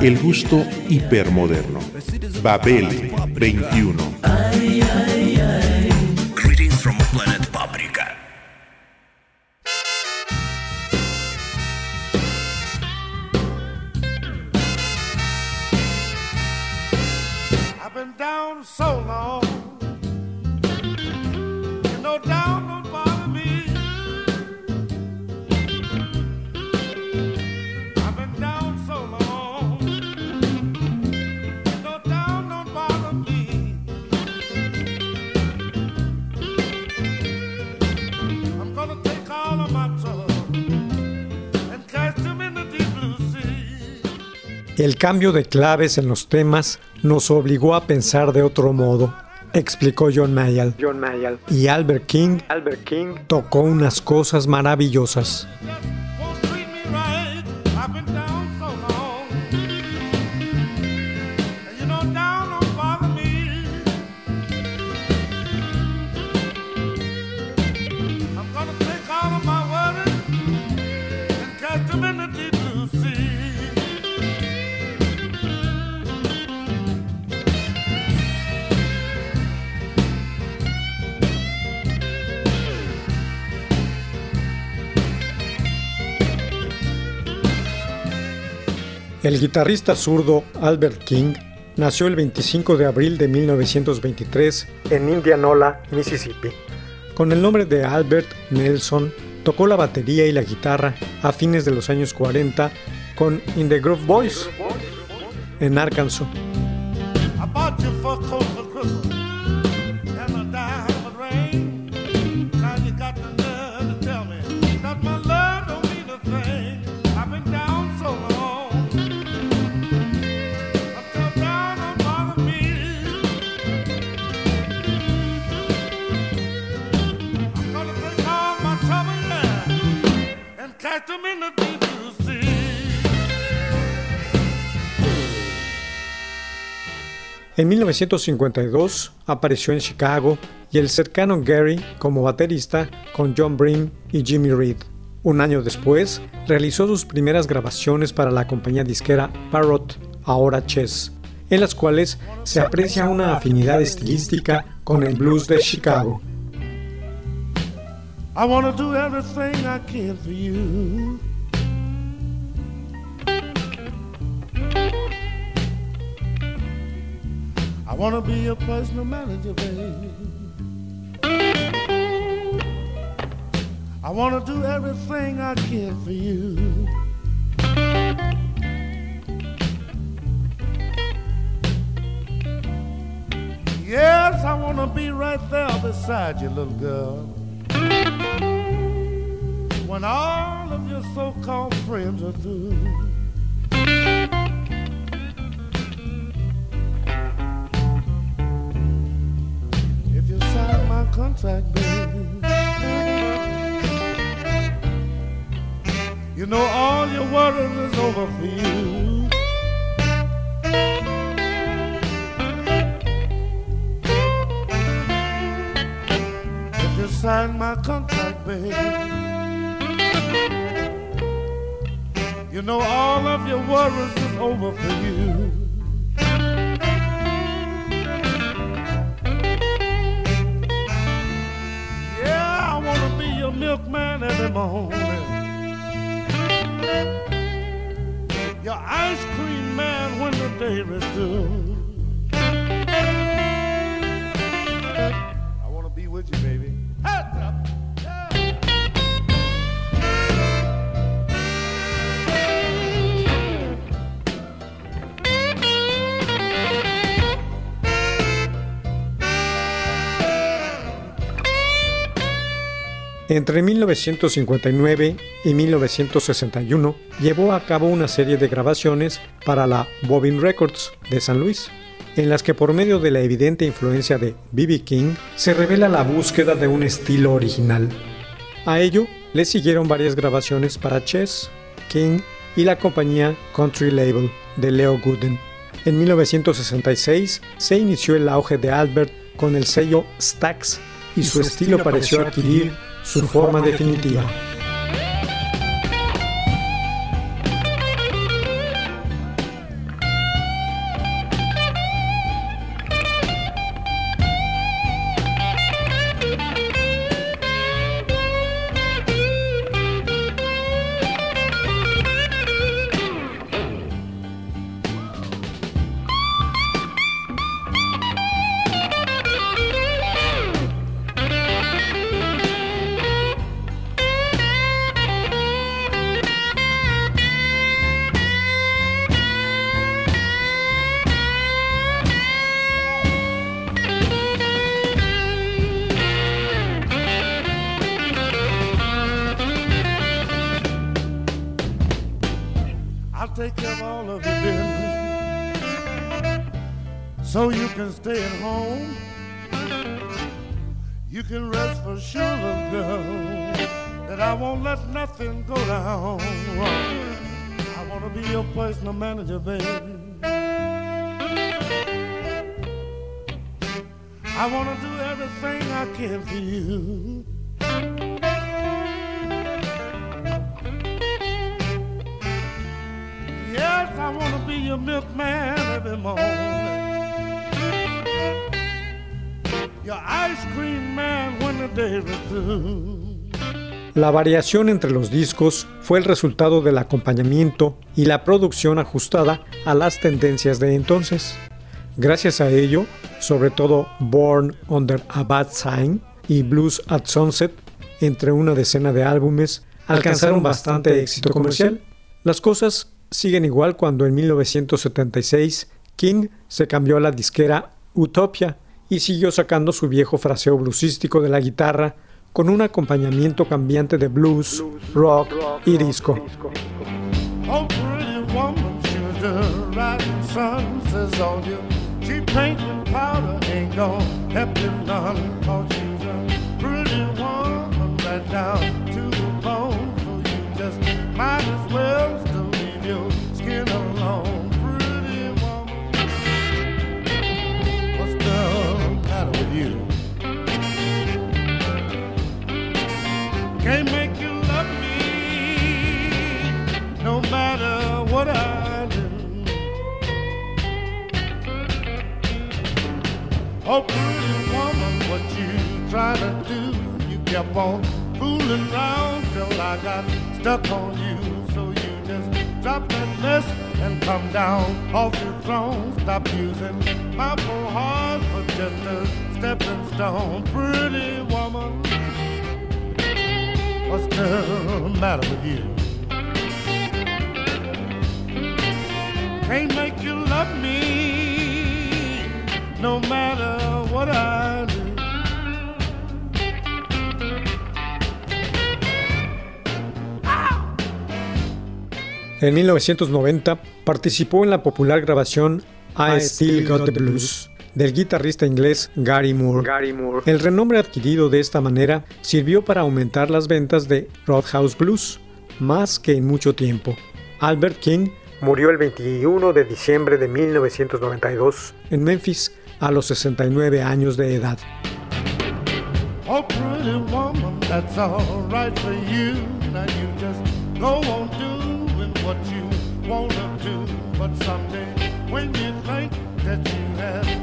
El gusto hipermoderno. Babel 21. Greetings from planet Paprika. I've been down so long. You know, down El cambio de claves en los temas nos obligó a pensar de otro modo, explicó John Mayall. John Mayall. Y Albert King Albert King. tocó unas cosas maravillosas. El guitarrista zurdo Albert King nació el 25 de abril de 1923 en Indianola, Mississippi. Con el nombre de Albert Nelson, tocó la batería y la guitarra a fines de los años 40 con In the Groove Boys en Arkansas. En 1952 apareció en Chicago y el cercano Gary como baterista con John Brim y Jimmy Reed. Un año después, realizó sus primeras grabaciones para la compañía disquera Parrot, ahora Chess, en las cuales se aprecia una afinidad estilística con el blues de Chicago. I wanna do everything I can for you. I wanna be your personal manager, baby. I wanna do everything I can for you. Yes, I wanna be right there beside you, little girl. When all of your so-called friends are through. If you sign my contract, baby, you know all your worries is over for you. If you sign my contract, baby, you know all of your worries is over for you. Yeah, I wanna be your milkman every morning. Your ice cream man when the day is through. Entre 1959 y 1961 llevó a cabo una serie de grabaciones para la Bobbin Records de San Luis, en las que por medio de la evidente influencia de B.B. King se revela la búsqueda de un estilo original. A ello le siguieron varias grabaciones para Chess, King y la compañía Country Label de Leo Gooden. En 1966 se inició el auge de Albert con el sello Stax y, su, estilo pareció adquirir su forma definitiva. Can stay at home. You can rest for sure, little girl, that I won't let nothing go down. I want to be your personal manager, baby. I want to do everything I can for you. Yes, I want to be your milkman every morning. La variación entre los discos fue el resultado del acompañamiento y la producción ajustada a las tendencias de entonces. Gracias a ello, sobre todo Born Under a Bad Sign y Blues at Sunset, entre una decena de álbumes, alcanzaron bastante éxito comercial. Las cosas siguen igual cuando en 1976 King se cambió a la disquera Utopia y siguió sacando su viejo fraseo bluesístico de la guitarra con un acompañamiento cambiante de blues, rock y disco. You? Can't make you love me no matter what I do. Oh, pretty woman, what you try to do? You kept on fooling around till I got stuck on you. So you just drop that mess and come down off your throne. Stop using my poor heart for just a stepping stone. Pretty woman. What's the matter with you? Can't make you love me no matter what I do. En 1990 participó en la popular grabación I Still Got the Blues del guitarrista inglés Gary Moore. El renombre adquirido de esta manera sirvió para aumentar las ventas de Roadhouse Blues, más que en mucho tiempo. Albert King murió el 21 de diciembre de 1992 en Memphis a los 69 años de edad. Oh, pretty woman, that's all right for you. Now you just go on doing what you wanna do. But someday, when you think that you have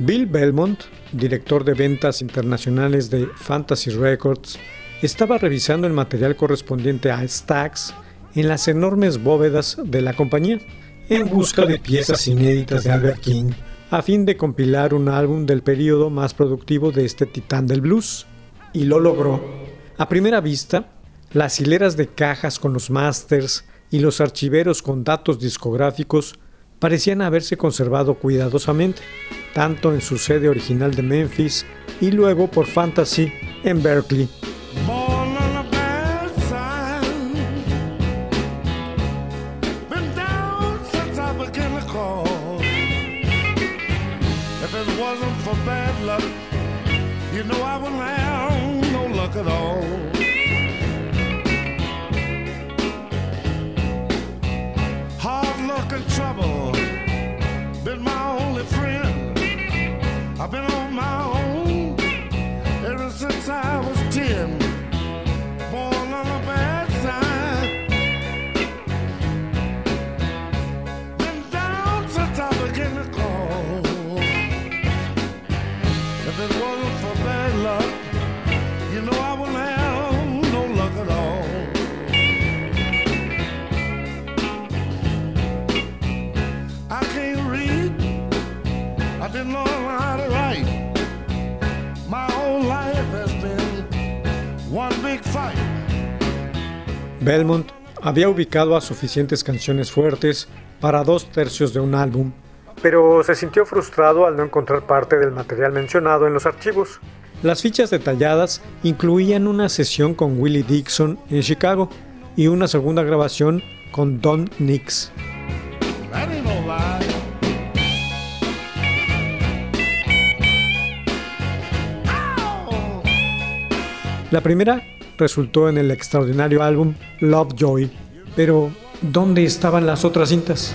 Bill Belmont, director de ventas internacionales de Fantasy Records, estaba revisando el material correspondiente a Stax en las enormes bóvedas de la compañía en busca de piezas inéditas de Albert King, a fin de compilar un álbum del periodo más productivo de este titán del blues. Y lo logró. A primera vista, las hileras de cajas con los masters y los archiveros con datos discográficos parecían haberse conservado cuidadosamente, tanto en su sede original de Memphis y luego por Fantasy en Berkeley. Born on a bad down to call. If it wasn't for bad luck, you know I would have no luck at all. I can't read. I didn't know how to write. My whole life has been Belmont había ubicado a suficientes canciones fuertes para dos tercios de un álbum, pero se sintió frustrado al no encontrar parte del material mencionado en los archivos. Las fichas detalladas incluían una sesión con Willie Dixon en Chicago y una segunda grabación con Don Nix. La primera resultó en el extraordinario álbum Lovejoy. Pero, ¿dónde estaban las otras cintas?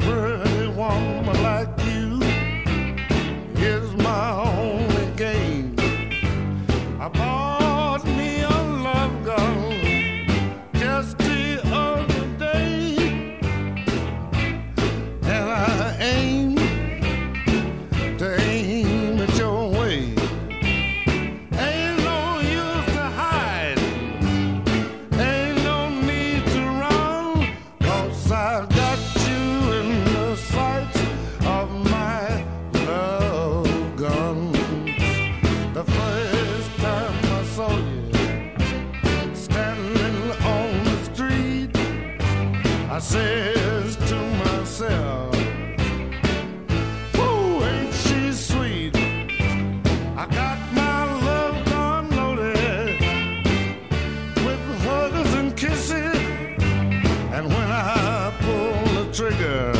breath. trigger.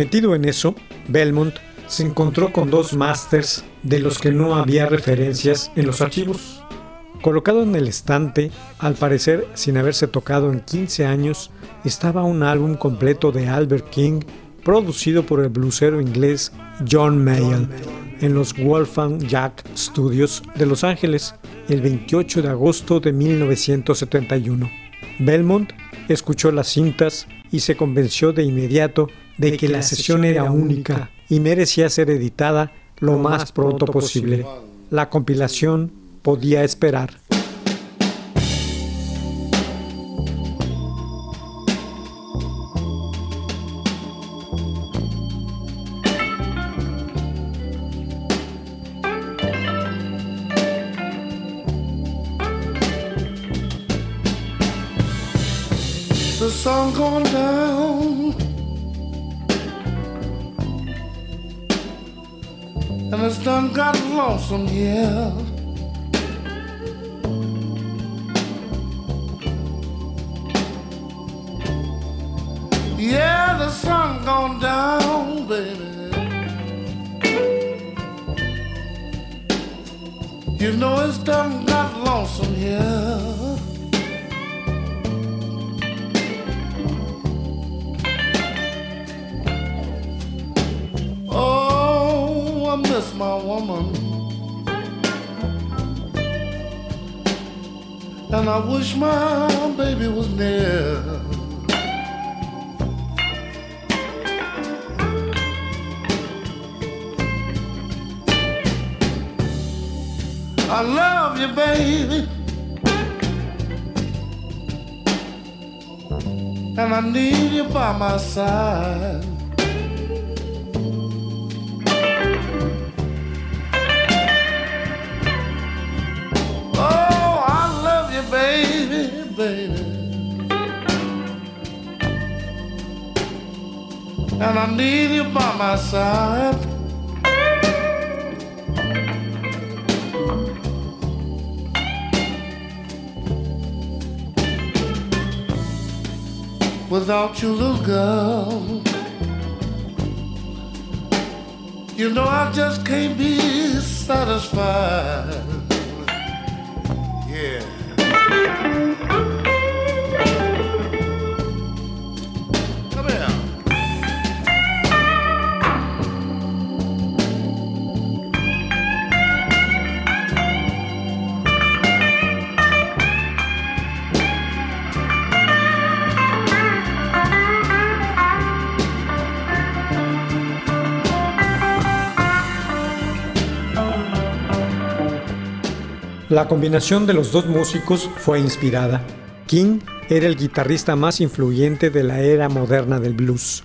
Metido en eso, Belmont se encontró con dos masters de los que no había referencias en los archivos. Colocado en el estante, al parecer sin haberse tocado en 15 años, estaba un álbum completo de Albert King producido por el blusero inglés John Mayall en los Wolfgang Jack Studios de Los Ángeles el 28 de agosto de 1971. Belmont escuchó las cintas y se convenció de inmediato de que la sesión era única y merecía ser editada lo más pronto posible. La compilación podía esperar. Lonesome here. Yeah, the sun gone down, baby. You know it's done got lonesome here. Miss my woman. and I wish my baby was near. I love you, baby. And I need you by my side. And I need you by my side. Without you, little girl, you know I just can't be satisfied. La combinación de los dos músicos fue inspirada. King era el guitarrista más influyente de la era moderna del blues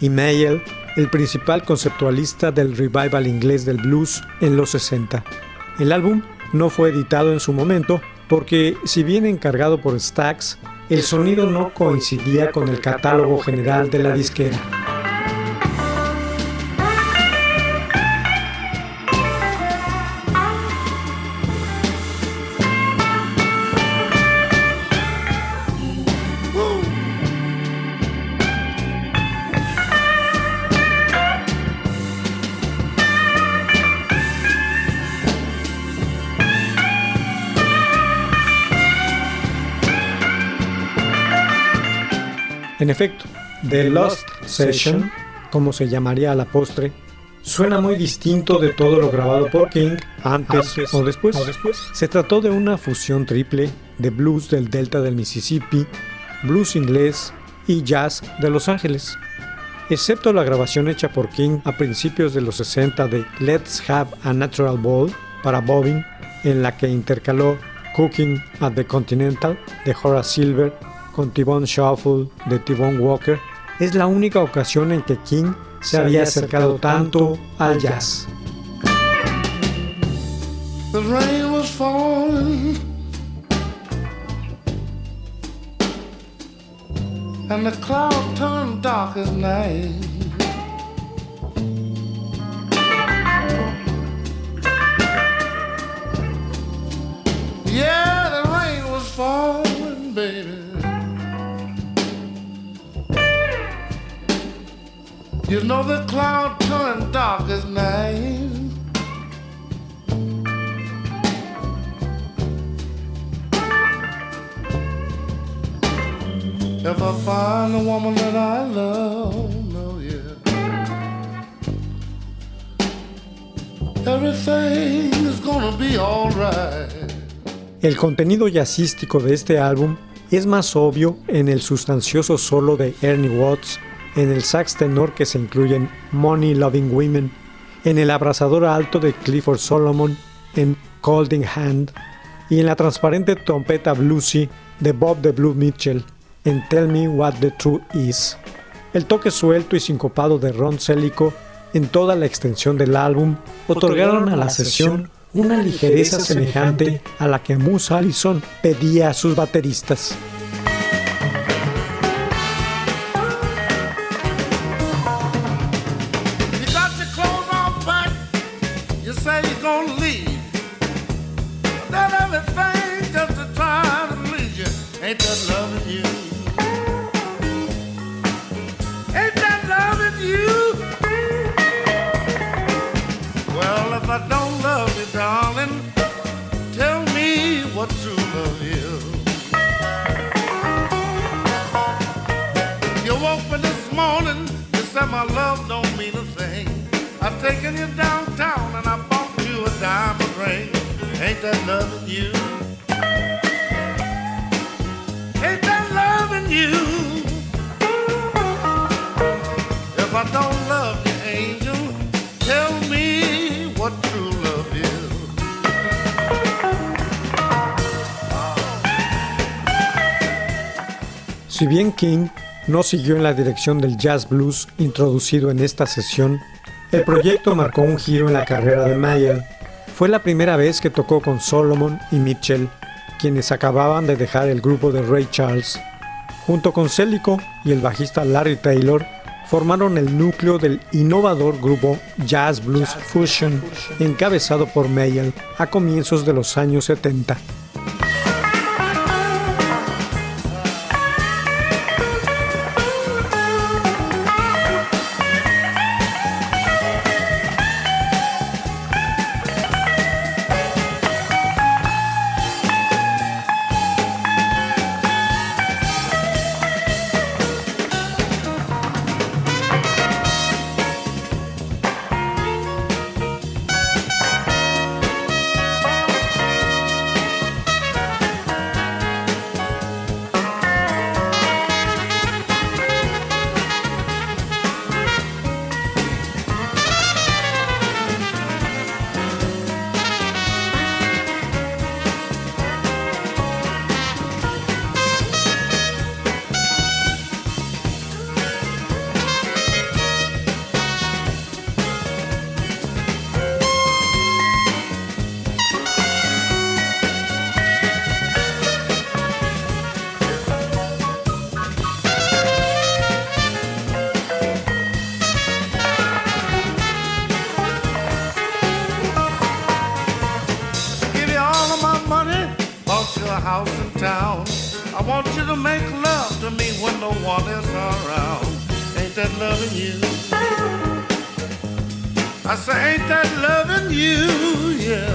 y Mayall el principal conceptualista del revival inglés del blues en los 60. El álbum no fue editado en su momento porque, si bien encargado por Stax, el sonido no coincidía con el catálogo general de la disquera. En efecto, The Lost Session, como se llamaría a la postre, suena muy distinto de todo lo grabado por King antes, o, después. Se trató de una fusión triple de blues del delta del Mississippi, blues inglés y jazz de Los Ángeles. Excepto la grabación hecha por King a principios de los 60 de Let's Have a Natural Ball para Bobbin, en la que intercaló Cooking at the Continental de Horace Silver con T-Bone Shuffle de T-Bone Walker, es la única ocasión en que King se había acercado tanto al jazz. The rain was falling and the cloud turned dark as night. The cloud turn dark as night. If I find the woman that I love, no, yeah. Everything is gonna be alright. El contenido jazzístico de este álbum es más obvio en el sustancioso solo de Ernie Watts, en el sax tenor que se incluye en Money Loving Women, en el abrasador alto de Clifford Solomon en Colding Hand y en la transparente trompeta bluesy de Bob the Blue Mitchell en Tell Me What the Truth Is. El toque suelto y sincopado de Ron Celico en toda la extensión del álbum otorgaron a la sesión una ligereza semejante a la que Moose Allison pedía a sus bateristas. Si bien King no siguió en la dirección del jazz blues introducido en esta sesión, el proyecto marcó un giro en la carrera de Mayer. Fue la primera vez que tocó con Solomon y Mitchell, quienes acababan de dejar el grupo de Ray Charles. Junto con Celico y el bajista Larry Taylor, formaron el núcleo del innovador grupo Jazz Blues Fusion, encabezado por Mayer a comienzos de los años 70. House in town. I want you to make love to me when no one is around. Ain't that loving you? I say, ain't that loving you? Yeah.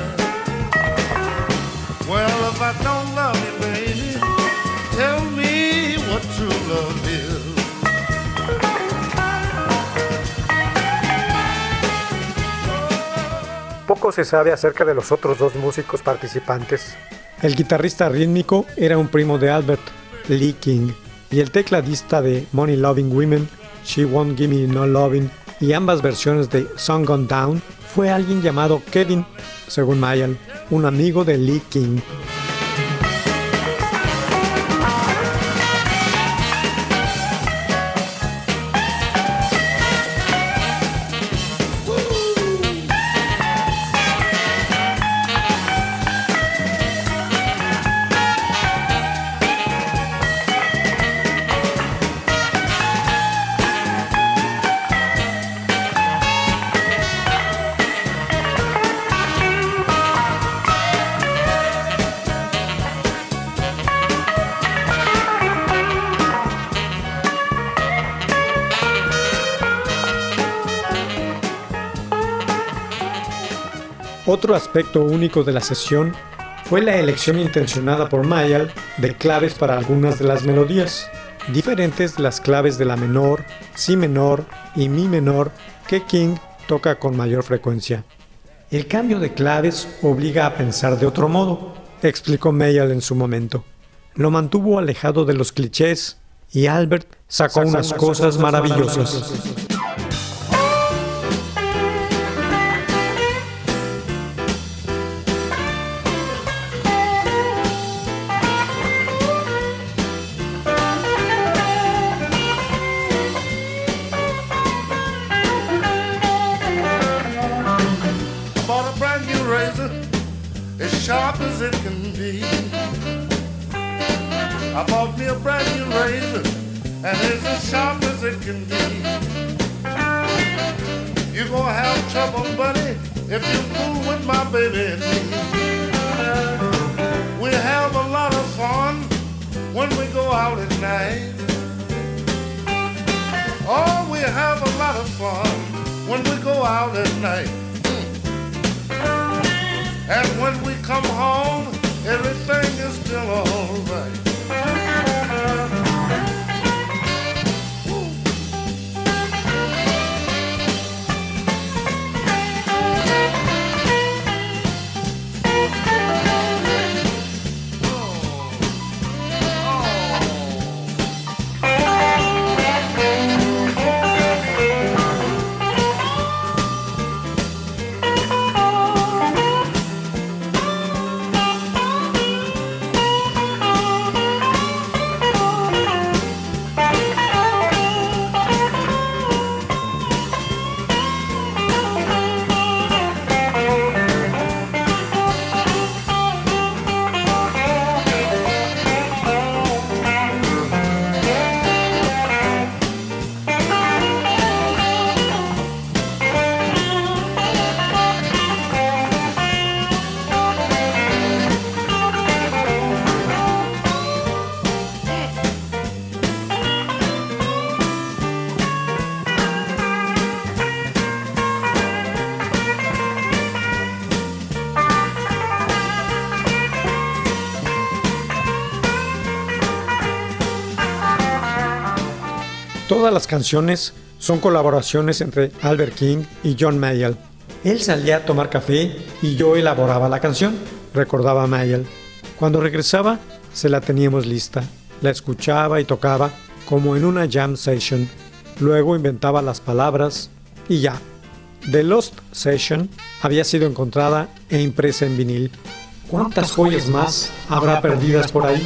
Well, if I don't love you, baby, tell me what true love is. Poco se sabe acerca de los otros dos músicos participantes. El guitarrista rítmico era un primo de Albert, Lee King, y el tecladista de Money Loving Women, She Won't Give Me No Loving, y ambas versiones de Song Gone Down, fue alguien llamado Kevin, según Mayan, un amigo de Lee King. Otro aspecto único de la sesión fue la elección intencionada por Mayall de claves para algunas de las melodías, diferentes de las claves de la menor, si menor y mi menor que King toca con mayor frecuencia. El cambio de claves obliga a pensar de otro modo, explicó Mayall en su momento. Lo mantuvo alejado de los clichés y Albert sacó unas cosas maravillosas. out at night. And when we come home, Las canciones son colaboraciones entre Albert King y John Mayall. Él salía a tomar café y yo elaboraba la canción, recordaba Mayall. Cuando regresaba, se la teníamos lista. La escuchaba y tocaba como en una jam session. Luego inventaba las palabras y ya. The Lost Session había sido encontrada e impresa en vinil. ¿Cuántas joyas más habrá perdidas por ahí?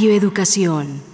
Radio Educación.